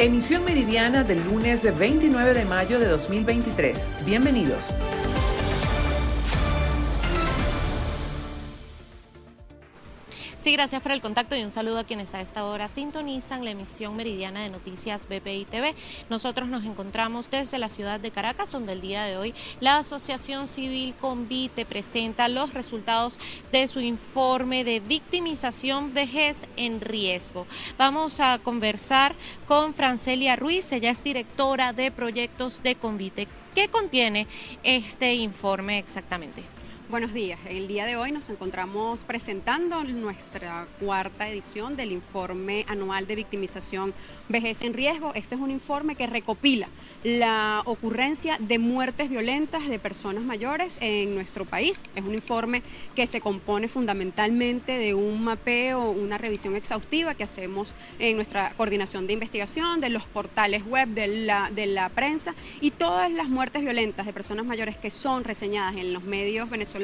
Emisión meridiana del lunes 29 de mayo de 2023. Bienvenidos. Sí, gracias por el contacto y un saludo a quienes a esta hora sintonizan la emisión meridiana de noticias BPI TV. Nosotros nos encontramos desde la ciudad de Caracas, donde el día de hoy la Asociación Civil Convite presenta los resultados de su informe de victimización vejez en riesgo. Vamos a conversar con Francelia Ruiz, ella es directora de proyectos de Convite. ¿Qué contiene este informe exactamente? Buenos días. El día de hoy nos encontramos presentando nuestra cuarta edición del informe anual de victimización vejez en riesgo. Este es un informe que recopila la ocurrencia de muertes violentas de personas mayores en nuestro país. Es un informe que se compone fundamentalmente de un mapeo, una revisión exhaustiva que hacemos en nuestra coordinación de investigación, de los portales web, de la, de la prensa y todas las muertes violentas de personas mayores que son reseñadas en los medios venezolanos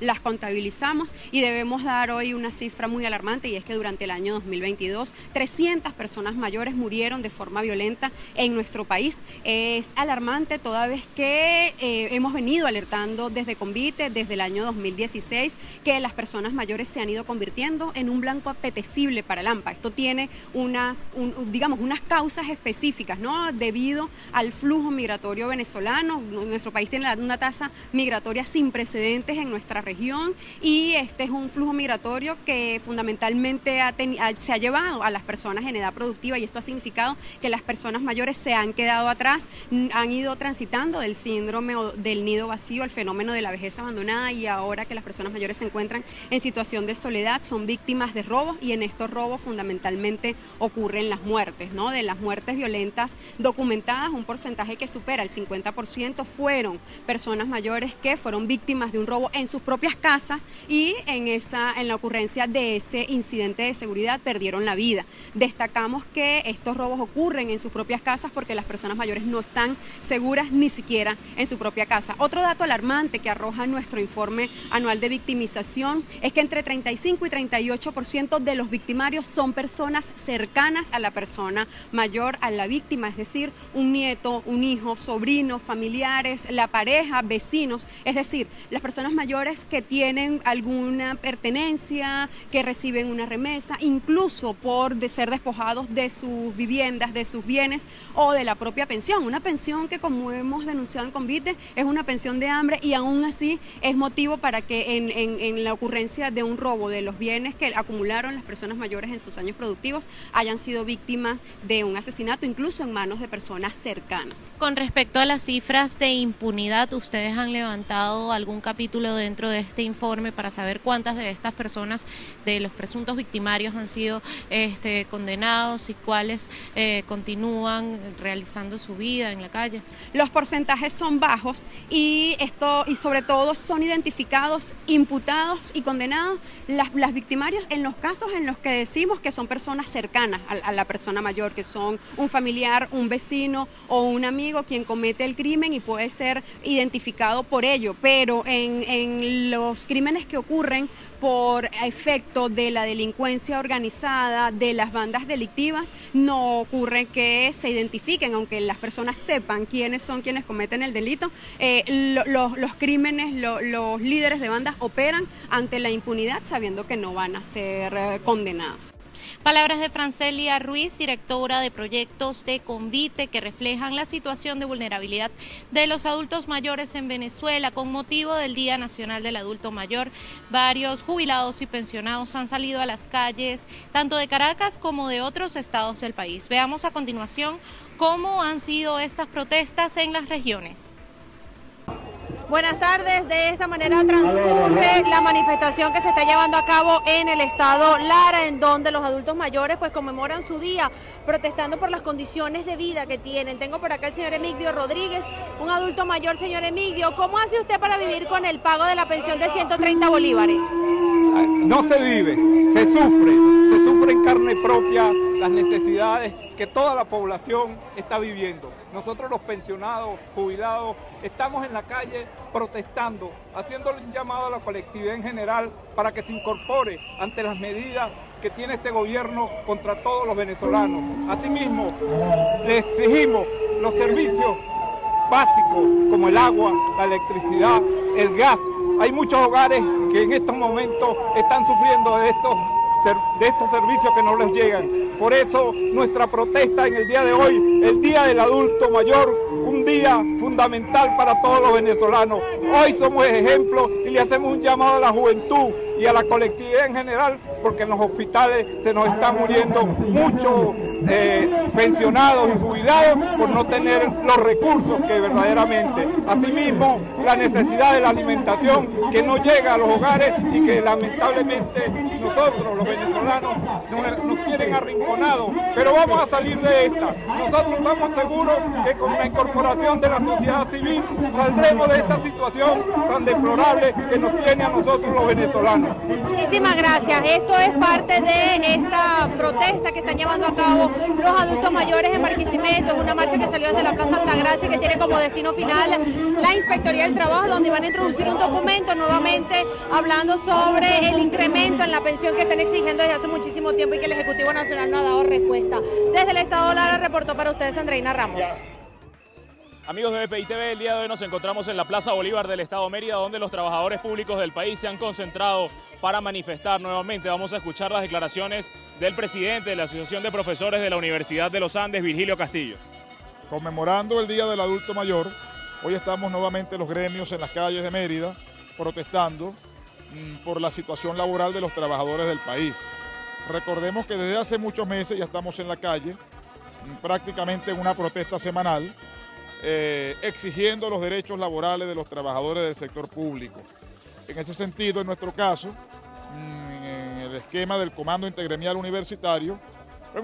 las contabilizamos y debemos dar hoy una cifra muy alarmante y es que durante el año 2022 300 personas mayores murieron de forma violenta en nuestro país. Es alarmante toda vez que eh, hemos venido alertando desde Convite, desde el año 2016, que las personas mayores se han ido convirtiendo en un blanco apetecible para el AMPA. Esto tiene unas, digamos, unas causas específicas, ¿no? Debido al flujo migratorio venezolano, nuestro país tiene una tasa migratoria sin precedentes en nuestra región y este es un flujo migratorio que fundamentalmente se ha llevado a las personas en edad productiva y esto ha significado que las personas mayores se han quedado atrás, han ido transitando del síndrome del nido vacío, el fenómeno de la vejez abandonada y ahora que las personas mayores se encuentran en situación de soledad son víctimas de robos y en estos robos fundamentalmente ocurren las muertes, ¿no? De las muertes violentas documentadas, un porcentaje que supera el 50% fueron personas mayores que fueron víctimas de un robo en sus propias casas y en, esa, en la ocurrencia de ese incidente de seguridad perdieron la vida. Destacamos que estos robos ocurren en sus propias casas porque las personas mayores no están seguras ni siquiera en su propia casa. Otro dato alarmante que arroja nuestro informe anual de victimización es que entre 35 y 38% de los victimarios son personas cercanas a la persona mayor, a la víctima, es decir, un nieto, un hijo, sobrinos, familiares, la pareja, vecinos, es decir, las personas mayores que tienen alguna pertenencia, que reciben una remesa, incluso por ser despojados de sus viviendas, de sus bienes o de la propia pensión. Una pensión que como hemos denunciado en Convite es una pensión de hambre y aún así es motivo para que en, en la ocurrencia de un robo de los bienes que acumularon las personas mayores en sus años productivos hayan sido víctimas de un asesinato, incluso en manos de personas cercanas. Con respecto a las cifras de impunidad, ¿ustedes han levantado algún capítulo dentro de este informe para saber cuántas de estas personas, de los presuntos victimarios, han sido este, condenados y cuáles eh, continúan realizando su vida en la calle. Los porcentajes son bajos y esto y sobre todo son identificados, imputados y condenados las, las victimarios en los casos en los que decimos que son personas cercanas a, a la persona mayor, que son un familiar, un vecino o un amigo quien comete el crimen y puede ser identificado por ello, pero en, en los crímenes que ocurren por efecto de la delincuencia organizada, de las bandas delictivas, no ocurre que se identifiquen, aunque las personas sepan quiénes son quienes cometen el delito. Eh, los crímenes, los líderes de bandas operan ante la impunidad sabiendo que no van a ser eh, condenados. Palabras de Francelia Ruiz, directora de proyectos de Convite, que reflejan la situación de vulnerabilidad de los adultos mayores en Venezuela con motivo del Día Nacional del Adulto Mayor. Varios jubilados y pensionados han salido a las calles, tanto de Caracas como de otros estados del país. Veamos a continuación cómo han sido estas protestas en las regiones. Buenas tardes, de esta manera transcurre la manifestación que se está llevando a cabo en el estado Lara, en donde los adultos mayores pues conmemoran su día protestando por las condiciones de vida que tienen. Tengo por acá el señor Emigdio Rodríguez, un adulto mayor, señor Emigdio. ¿Cómo hace usted para vivir con el pago de la pensión de 130 bolívares? No se vive, se sufre, se sufre en carne propia las necesidades que toda la población está viviendo. Nosotros los pensionados, jubilados, estamos en la calle protestando, haciéndole un llamado a la colectividad en general para que se incorpore ante las medidas que tiene este gobierno contra todos los venezolanos. Asimismo, le exigimos los servicios básicos como el agua, la electricidad, el gas. Hay muchos hogares que en estos momentos están sufriendo de estos, de estos servicios que no les llegan. Por eso nuestra protesta en el día de hoy, el Día del Adulto Mayor, un día fundamental para todos los venezolanos. Hoy somos ejemplo y le hacemos un llamado a la juventud y a la colectividad en general, porque en los hospitales se nos están muriendo muchos eh, pensionados y jubilados por no tener los recursos que verdaderamente. Asimismo, la necesidad de la alimentación que no llega a los hogares y que lamentablemente nosotros, los venezolanos, nos, tienen arrinconados. Pero vamos a salir de esta. Nosotros estamos seguros que con la incorporación de la sociedad civil saldremos de esta situación tan deplorable que nos tiene a nosotros los venezolanos. Muchísimas gracias. Esto es parte de esta protesta que están llevando a cabo los adultos mayores en Barquisimeto. Es una marcha que salió desde la Plaza Altagracia que tiene como destino final la Inspectoría del Trabajo, donde van a introducir un documento nuevamente hablando sobre el incremento en la pensión que están exigiendo desde hace muchísimo tiempo y que el Ejecutivo Nacional no ha dado respuesta. Desde el Estado Lara reportó para ustedes Andreina Ramos. Amigos de BPI TV, el día de hoy nos encontramos en la Plaza Bolívar del Estado Mérida, donde los trabajadores públicos del país se han concentrado para manifestar nuevamente. Vamos a escuchar las declaraciones del presidente de la Asociación de Profesores de la Universidad de los Andes, Virgilio Castillo. Conmemorando el Día del Adulto Mayor, hoy estamos nuevamente los gremios en las calles de Mérida protestando mm, por la situación laboral de los trabajadores del país. Recordemos que desde hace muchos meses ya estamos en la calle, mm, prácticamente en una protesta semanal, eh, exigiendo los derechos laborales de los trabajadores del sector público. En ese sentido, en nuestro caso, mm, en el esquema del Comando Intergremial Universitario,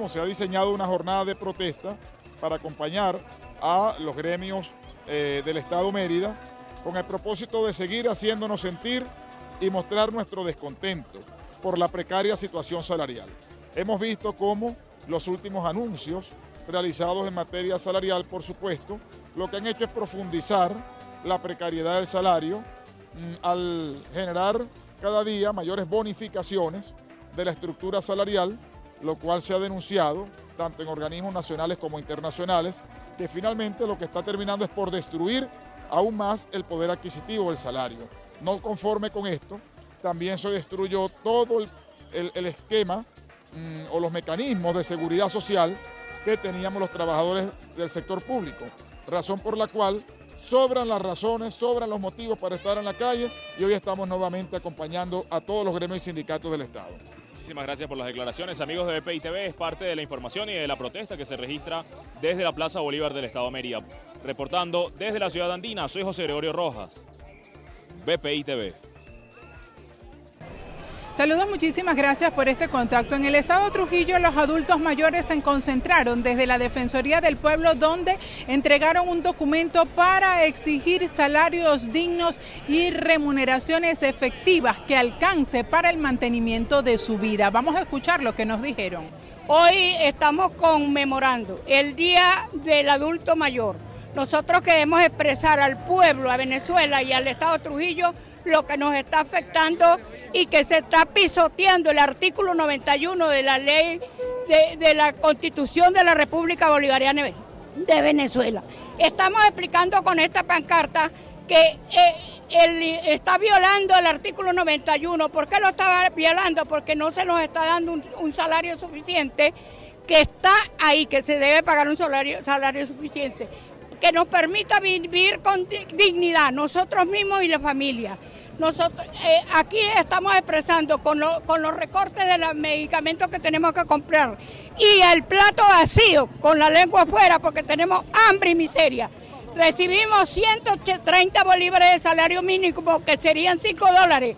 se ha diseñado una jornada de protesta para acompañar a los gremios eh, del Estado Mérida con el propósito de seguir haciéndonos sentir y mostrar nuestro descontento por la precaria situación salarial. Hemos visto cómo los últimos anuncios realizados en materia salarial, por supuesto, lo que han hecho es profundizar la precariedad del salario al generar cada día mayores bonificaciones de la estructura salarial, lo cual se ha denunciado tanto en organismos nacionales como internacionales, que finalmente lo que está terminando es por destruir aún más el poder adquisitivo del salario. No conforme con esto, también se destruyó todo el, esquema mm, o los mecanismos de seguridad social que teníamos los trabajadores del sector público, razón por la cual sobran las razones, sobran los motivos para estar en la calle y hoy estamos nuevamente acompañando a todos los gremios y sindicatos del Estado. Muchísimas gracias por las declaraciones, amigos de BPI TV. Es parte de la información y de la protesta que se registra desde la Plaza Bolívar del Estado de Mérida. Reportando desde la ciudad andina, soy José Gregorio Rojas, BPI TV. Saludos, muchísimas gracias por este contacto. En el estado Trujillo los adultos mayores se concentraron desde la Defensoría del Pueblo donde entregaron un documento para exigir salarios dignos y remuneraciones efectivas que alcance para el mantenimiento de su vida. Vamos a escuchar lo que nos dijeron. Hoy estamos conmemorando el Día del Adulto Mayor. Nosotros queremos expresar al pueblo, a Venezuela y al Estado Trujillo lo que nos está afectando y que se está pisoteando el artículo 91 de la ley de, la Constitución de la República Bolivariana de Venezuela. Estamos explicando con esta pancarta que eh, él está violando el artículo 91. ¿Por qué lo está violando? Porque no se nos está dando un, salario suficiente que está ahí, que se debe pagar un salario, salario suficiente, que nos permita vivir con dignidad, nosotros mismos y la familia. Nosotros eh, aquí estamos expresando con, los recortes de los medicamentos que tenemos que comprar y el plato vacío, con la lengua afuera, porque tenemos hambre y miseria. Recibimos 130 bolívares de salario mínimo, que serían 5 dólares.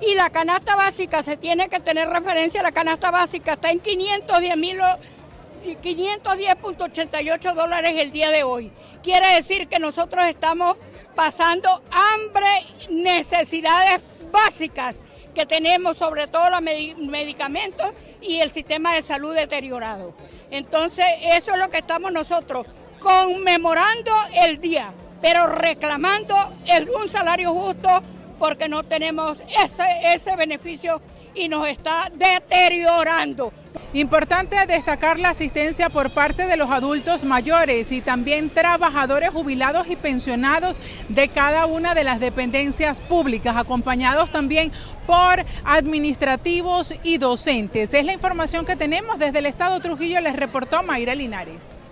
Y la canasta básica, se tiene que tener referencia, la canasta básica está en 510.88 dólares el día de hoy. Quiere decir que nosotros estamos pasando hambre, necesidades básicas que tenemos, sobre todo los medicamentos y el sistema de salud deteriorado. Entonces, eso es lo que estamos nosotros conmemorando el día, pero reclamando el, un salario justo porque no tenemos ese, ese beneficio y nos está deteriorando. Importante destacar la asistencia por parte de los adultos mayores y también trabajadores jubilados y pensionados de cada una de las dependencias públicas, acompañados también por administrativos y docentes. Es la información que tenemos desde el Estado Trujillo, les reportó Mayra Linares.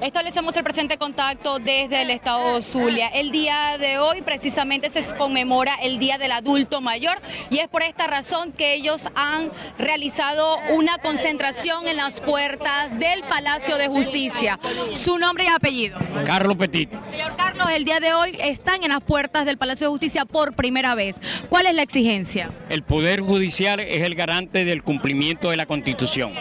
Establecemos el presente contacto desde el estado Zulia. El día de hoy precisamente se conmemora el Día del Adulto Mayor y es por esta razón que ellos han realizado una concentración en las puertas del Palacio de Justicia. Su nombre y apellido. Carlos Petit. Señor Carlos, el día de hoy están en las puertas del Palacio de Justicia por primera vez. ¿Cuál es la exigencia? El Poder Judicial es el garante del cumplimiento de la Constitución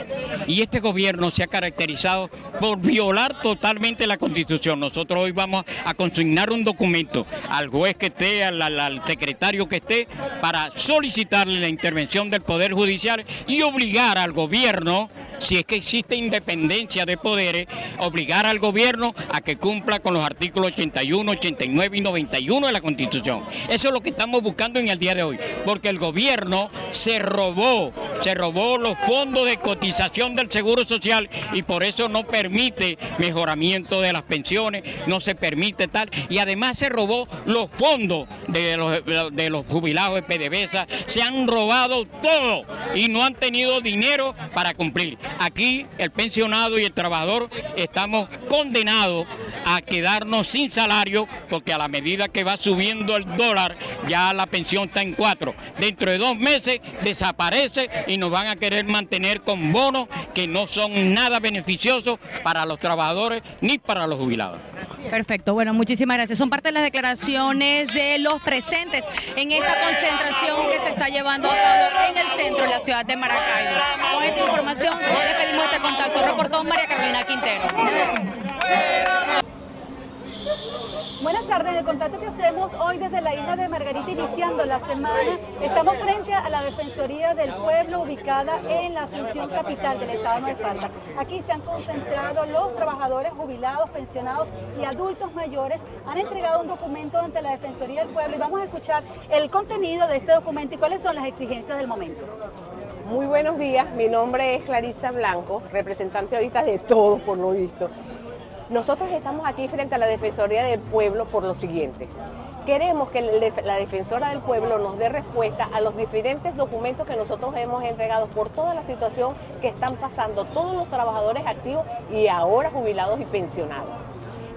y este gobierno se ha caracterizado por violar totalmente la Constitución. Nosotros hoy vamos a consignar un documento al juez que esté, al, secretario que esté, para solicitarle la intervención del Poder Judicial y obligar al gobierno, si es que existe independencia de poderes, obligar al gobierno a que cumpla con los artículos 81, 89 y 91 de la Constitución. Eso es lo que estamos buscando en el día de hoy, porque el gobierno se robó, se robó los fondos de cotización del Seguro Social y por eso no permite mejoramiento de las pensiones, no se permite tal, y además se robó los fondos de los, jubilados de PDVSA, se han robado todo y no han tenido dinero para cumplir. Aquí el pensionado y el trabajador estamos condenados a quedarnos sin salario porque a la medida que va subiendo el dólar ya la pensión está en cuatro. Dentro de dos meses desaparece y nos van a querer mantener con bonos que no son nada beneficiosos para los trabajadores ni para los jubilados. Perfecto, bueno, muchísimas gracias. Son parte de las declaraciones de los presentes en esta concentración que se está llevando a cabo en el centro de la ciudad de Maracaibo. Con esta información despedimos este contacto. Reportó María Carolina Quintero. Buenas tardes, el contacto que hacemos hoy desde la isla de Margarita iniciando la semana, estamos frente a la Defensoría del Pueblo ubicada en la Asunción Capital del Estado de Falta. Aquí se han concentrado los trabajadores jubilados, pensionados y adultos mayores, han entregado un documento ante la Defensoría del Pueblo y vamos a escuchar el contenido de este documento y cuáles son las exigencias del momento. Muy buenos días, mi nombre es Clarisa Blanco, representante ahorita de todos por lo visto. Nosotros estamos aquí frente a la Defensoría del Pueblo por lo siguiente. Queremos que la Defensora del Pueblo nos dé respuesta a los diferentes documentos que nosotros hemos entregado por toda la situación que están pasando todos los trabajadores activos y ahora jubilados y pensionados.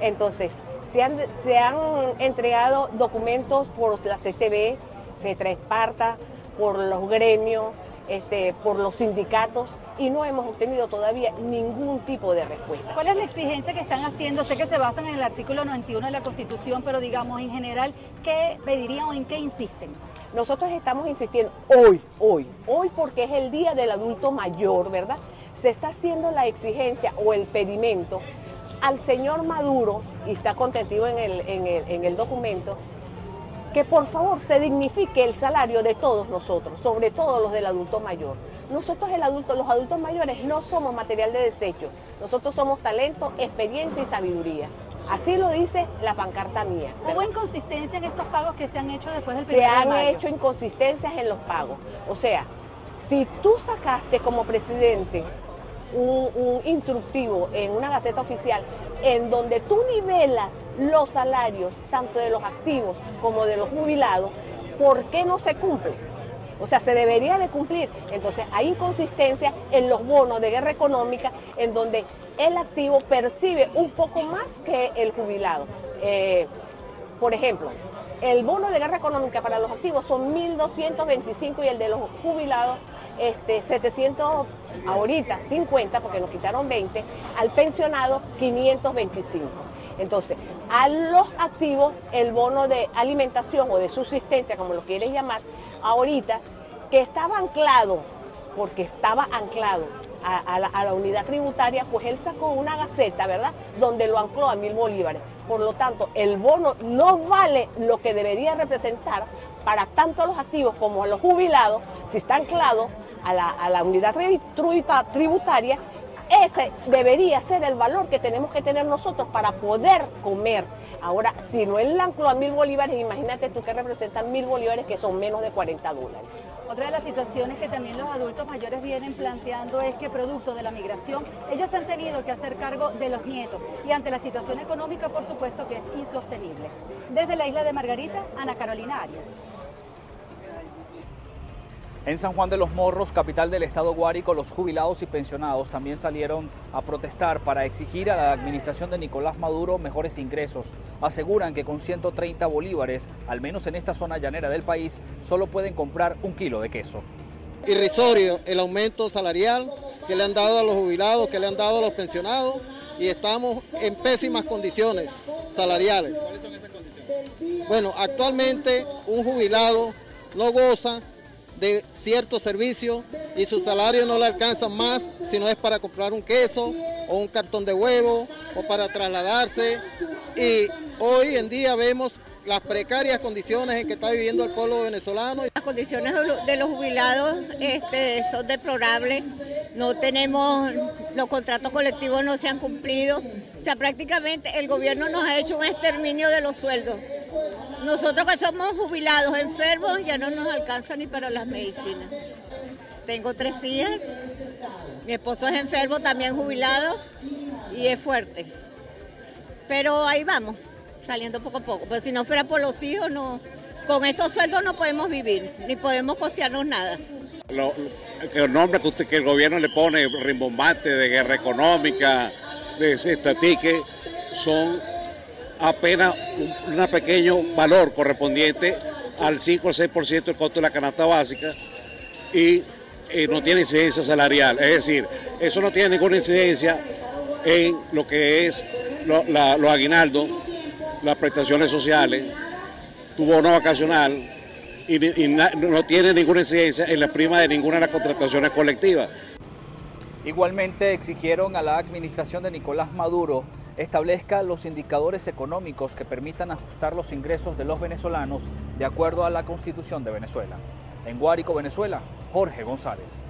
Entonces, se han, se han entregado documentos por la CTV, FETRA Esparta, por los gremios, este, por los sindicatos y no hemos obtenido todavía ningún tipo de respuesta. ¿Cuál es la exigencia que están haciendo? Sé que se basan en el artículo 91 de la Constitución, pero digamos en general, ¿qué pedirían o en qué insisten? Nosotros estamos insistiendo hoy, hoy, hoy porque es el Día del Adulto Mayor, ¿verdad? Se está haciendo la exigencia o el pedimento al señor Maduro, y está contentivo en el, en el, en el documento, que por favor se dignifique el salario de todos nosotros, sobre todo los del adulto mayor. Nosotros el adulto, los adultos mayores no somos material de desecho, nosotros somos talento, experiencia y sabiduría. Así lo dice la pancarta mía. ¿Hubo inconsistencia en estos pagos que se han hecho después del Se han hecho inconsistencias en los pagos. O sea, si tú sacaste como presidente un, instructivo en una gaceta oficial en donde tú nivelas los salarios tanto de los activos como de los jubilados, ¿por qué no se cumple? O sea, se debería de cumplir. Entonces hay inconsistencia en los bonos de guerra económica en donde el activo percibe un poco más que el jubilado. Eh, por ejemplo, el bono de guerra económica para los activos son 1.225 y el de los jubilados este, 700, ahorita 50, porque nos quitaron 20, al pensionado 525. Entonces, a los activos, el bono de alimentación o de subsistencia, como lo quieres llamar, ahorita, que estaba anclado, porque estaba anclado a, la, a, la, unidad tributaria, pues él sacó una gaceta, ¿verdad?, donde lo ancló a mil bolívares. Por lo tanto, el bono no vale lo que debería representar para tanto a los activos como a los jubilados, si está anclado a la, a la unidad tributaria, ese debería ser el valor que tenemos que tener nosotros para poder comer. Ahora, si no el anclo a mil bolívares, imagínate tú que representan mil bolívares que son menos de 40 dólares. Otra de las situaciones que también los adultos mayores vienen planteando es que producto de la migración, ellos han tenido que hacer cargo de los nietos y ante la situación económica, por supuesto que es insostenible. Desde la isla de Margarita, Ana Carolina Arias. En San Juan de los Morros, capital del estado Guárico, los jubilados y pensionados también salieron a protestar para exigir a la administración de Nicolás Maduro mejores ingresos. Aseguran que con 130 bolívares, al menos en esta zona llanera del país, solo pueden comprar un kilo de queso. Irrisorio el aumento salarial que le han dado a los jubilados, que le han dado a los pensionados y estamos en pésimas condiciones salariales. ¿Cuáles son esas condiciones? Bueno, actualmente un jubilado no goza de ciertos servicios y su salario no le alcanza más si no es para comprar un queso o un cartón de huevo o para trasladarse. Y hoy en día vemos las precarias condiciones en que está viviendo el pueblo venezolano. Las condiciones de los jubilados este, son deplorables, no tenemos, los contratos colectivos no se han cumplido, o sea, prácticamente el gobierno nos ha hecho un exterminio de los sueldos. Nosotros que somos jubilados, enfermos, ya no nos alcanza ni para las medicinas. Tengo tres hijas, mi esposo es enfermo, también jubilado, y es fuerte. Pero ahí vamos, saliendo poco a poco. Pero si no fuera por los hijos, no, con estos sueldos no podemos vivir, ni podemos costearnos nada. Lo, el nombre que, usted, que el gobierno le pone, rimbombante, de guerra económica, de estatique, son apenas un, pequeño valor correspondiente al 5 o 6% del costo de la canasta básica y eh, no tiene incidencia salarial. Es decir, eso no tiene ninguna incidencia en lo que es los aguinaldos, las prestaciones sociales, tu bono vacacional y, no tiene ninguna incidencia en la prima de ninguna de las contrataciones colectivas. Igualmente exigieron a la administración de Nicolás Maduro establezca los indicadores económicos que permitan ajustar los ingresos de los venezolanos de acuerdo a la Constitución de Venezuela. En Guárico, Venezuela, Jorge González.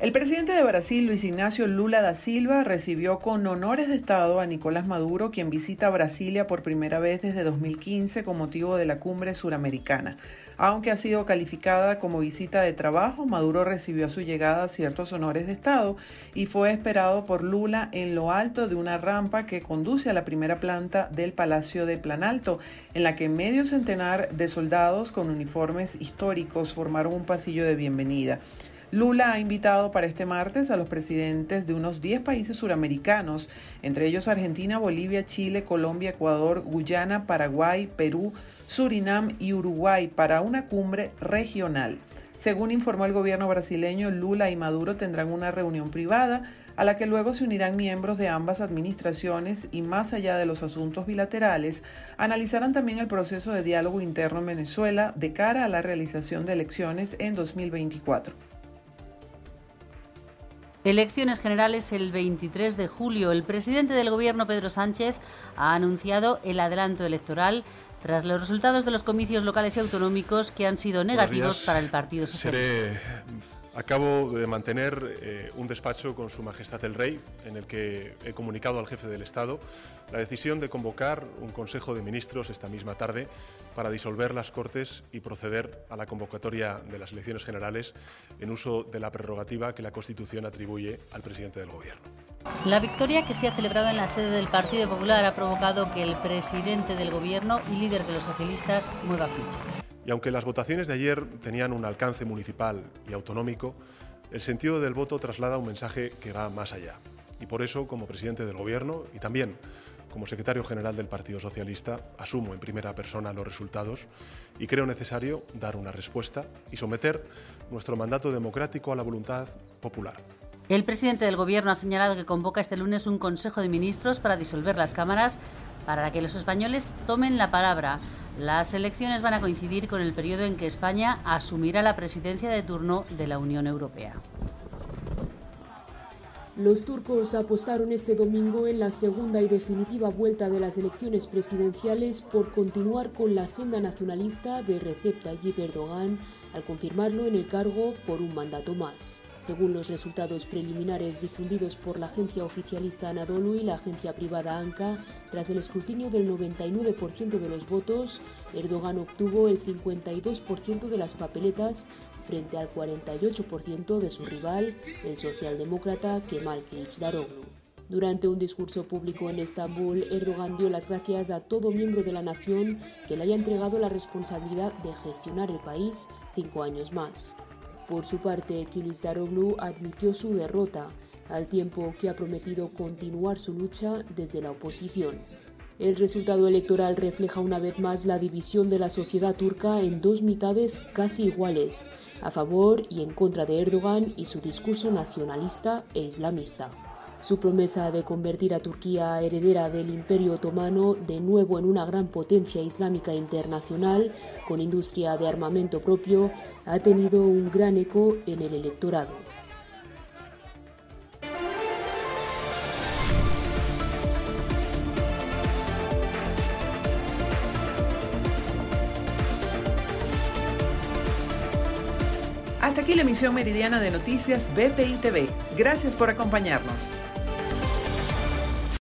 El presidente de Brasil, Luis Ignacio Lula da Silva, recibió con honores de Estado a Nicolás Maduro, quien visita Brasilia por primera vez desde 2015 con motivo de la cumbre suramericana. Aunque ha sido calificada como visita de trabajo, Maduro recibió a su llegada ciertos honores de Estado y fue esperado por Lula en lo alto de una rampa que conduce a la primera planta del Palacio de Planalto, en la que medio centenar de soldados con uniformes históricos formaron un pasillo de bienvenida. Lula ha invitado para este martes a los presidentes de unos 10 países suramericanos, entre ellos Argentina, Bolivia, Chile, Colombia, Ecuador, Guyana, Paraguay, Perú, Surinam y Uruguay para una cumbre regional. Según informó el gobierno brasileño, Lula y Maduro tendrán una reunión privada a la que luego se unirán miembros de ambas administraciones y más allá de los asuntos bilaterales, analizarán también el proceso de diálogo interno en Venezuela de cara a la realización de elecciones en 2024. Elecciones generales el 23 de julio. El presidente del gobierno, Pedro Sánchez, ha anunciado el adelanto electoral tras los resultados de los comicios locales y autonómicos que han sido negativos para el Partido Socialista. Acabo de mantener eh, un despacho con Su Majestad el Rey, en el que he comunicado al jefe del Estado la decisión de convocar un Consejo de Ministros esta misma tarde para disolver las Cortes y proceder a la convocatoria de las elecciones generales en uso de la prerrogativa que la Constitución atribuye al presidente del Gobierno. La victoria que se ha celebrado en la sede del Partido Popular ha provocado que el presidente del Gobierno y líder de los socialistas mueva ficha. Y aunque las votaciones de ayer tenían un alcance municipal y autonómico, el sentido del voto traslada un mensaje que va más allá. Y por eso, como presidente del Gobierno y también como secretario general del Partido Socialista, asumo en primera persona los resultados y creo necesario dar una respuesta y someter nuestro mandato democrático a la voluntad popular. El presidente del Gobierno ha señalado que convoca este lunes un Consejo de Ministros para disolver las cámaras para que los españoles tomen la palabra. Las elecciones van a coincidir con el periodo en que España asumirá la presidencia de turno de la Unión Europea. Los turcos apostaron este domingo en la segunda y definitiva vuelta de las elecciones presidenciales por continuar con la senda nacionalista de Recep Tayyip Erdogan al confirmarlo en el cargo por un mandato más. Según los resultados preliminares difundidos por la agencia oficialista Anadolu y la agencia privada ANCA, tras el escrutinio del 99% de los votos, Erdogan obtuvo el 52% de las papeletas frente al 48% de su rival, el socialdemócrata Kemal Kılıçdaroğlu. Durante un discurso público en Estambul, Erdogan dio las gracias a todo miembro de la nación que le haya entregado la responsabilidad de gestionar el país cinco años más. Por su parte, Kılıçdaroğlu admitió su derrota, al tiempo que ha prometido continuar su lucha desde la oposición. El resultado electoral refleja una vez más la división de la sociedad turca en dos mitades casi iguales, a favor y en contra de Erdogan y su discurso nacionalista e islamista. Su promesa de convertir a Turquía heredera del Imperio Otomano de nuevo en una gran potencia islámica internacional con industria de armamento propio ha tenido un gran eco en el electorado. Hasta aquí la emisión meridiana de noticias BPI TV. Gracias por acompañarnos.